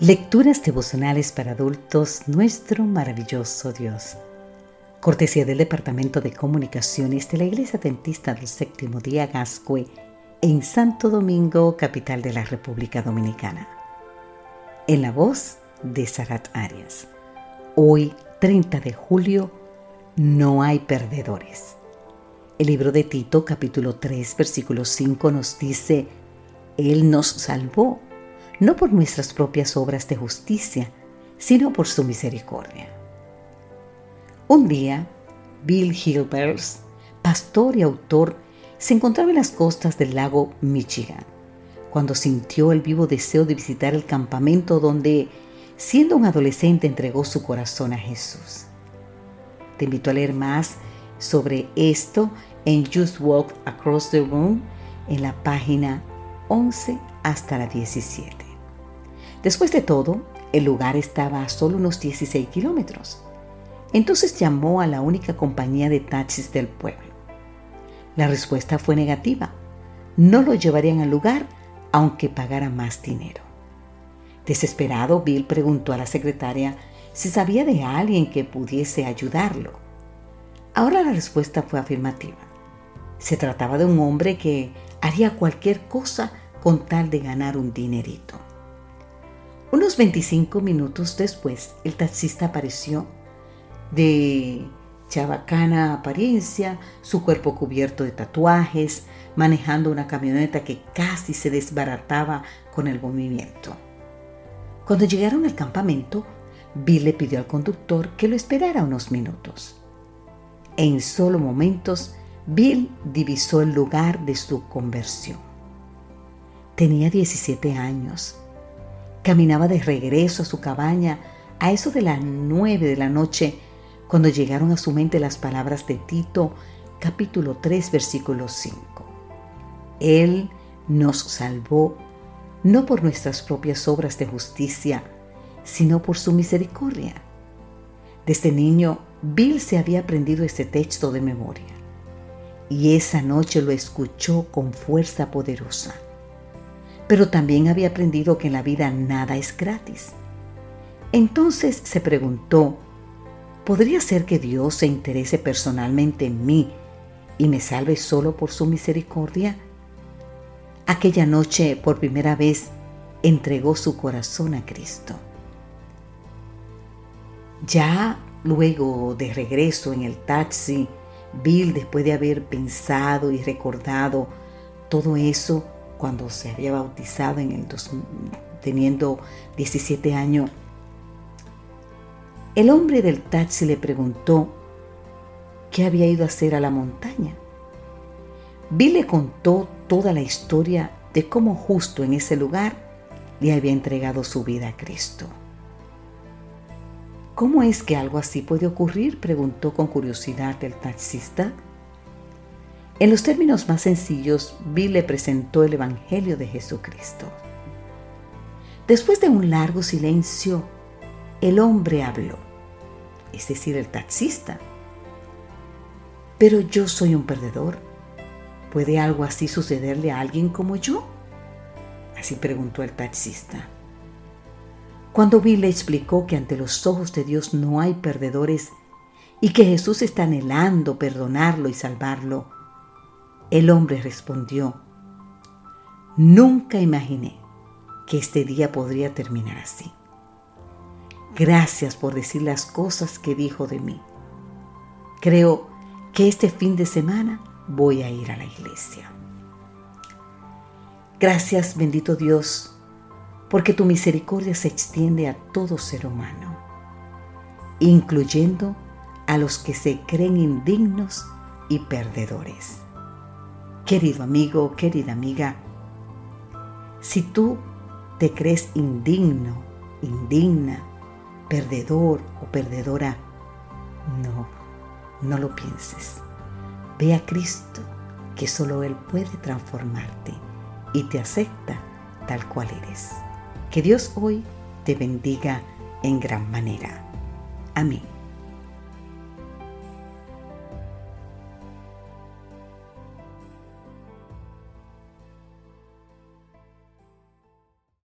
Lecturas devocionales para adultos, nuestro maravilloso Dios. Cortesía del Departamento de Comunicaciones de la Iglesia Dentista del Séptimo Día Gascue en Santo Domingo, capital de la República Dominicana. En la voz de Sarat Arias. Hoy, 30 de julio, no hay perdedores. El libro de Tito, capítulo 3, versículo 5 nos dice, Él nos salvó no por nuestras propias obras de justicia, sino por su misericordia. Un día, Bill Hilbers, pastor y autor, se encontraba en las costas del lago Michigan, cuando sintió el vivo deseo de visitar el campamento donde, siendo un adolescente, entregó su corazón a Jesús. Te invito a leer más sobre esto en Just Walk Across the Room en la página 11 hasta la 17. Después de todo, el lugar estaba a solo unos 16 kilómetros. Entonces llamó a la única compañía de taxis del pueblo. La respuesta fue negativa. No lo llevarían al lugar aunque pagara más dinero. Desesperado, Bill preguntó a la secretaria si sabía de alguien que pudiese ayudarlo. Ahora la respuesta fue afirmativa. Se trataba de un hombre que haría cualquier cosa con tal de ganar un dinerito. Unos 25 minutos después, el taxista apareció de chabacana apariencia, su cuerpo cubierto de tatuajes, manejando una camioneta que casi se desbarataba con el movimiento. Cuando llegaron al campamento, Bill le pidió al conductor que lo esperara unos minutos. En solo momentos, Bill divisó el lugar de su conversión. Tenía 17 años Caminaba de regreso a su cabaña a eso de las nueve de la noche cuando llegaron a su mente las palabras de Tito capítulo 3 versículo 5. Él nos salvó no por nuestras propias obras de justicia, sino por su misericordia. Desde niño, Bill se había aprendido este texto de memoria y esa noche lo escuchó con fuerza poderosa pero también había aprendido que en la vida nada es gratis. Entonces se preguntó, ¿podría ser que Dios se interese personalmente en mí y me salve solo por su misericordia? Aquella noche, por primera vez, entregó su corazón a Cristo. Ya luego de regreso en el taxi, Bill, después de haber pensado y recordado todo eso, cuando se había bautizado en el teniendo 17 años, el hombre del taxi le preguntó qué había ido a hacer a la montaña. Bill le contó toda la historia de cómo justo en ese lugar le había entregado su vida a Cristo. ¿Cómo es que algo así puede ocurrir? preguntó con curiosidad el taxista. En los términos más sencillos, Bill le presentó el Evangelio de Jesucristo. Después de un largo silencio, el hombre habló, es decir, el taxista. Pero yo soy un perdedor. ¿Puede algo así sucederle a alguien como yo? Así preguntó el taxista. Cuando Bill le explicó que ante los ojos de Dios no hay perdedores y que Jesús está anhelando perdonarlo y salvarlo, el hombre respondió, Nunca imaginé que este día podría terminar así. Gracias por decir las cosas que dijo de mí. Creo que este fin de semana voy a ir a la iglesia. Gracias, bendito Dios, porque tu misericordia se extiende a todo ser humano, incluyendo a los que se creen indignos y perdedores. Querido amigo, querida amiga, si tú te crees indigno, indigna, perdedor o perdedora, no, no lo pienses. Ve a Cristo, que solo Él puede transformarte y te acepta tal cual eres. Que Dios hoy te bendiga en gran manera. Amén.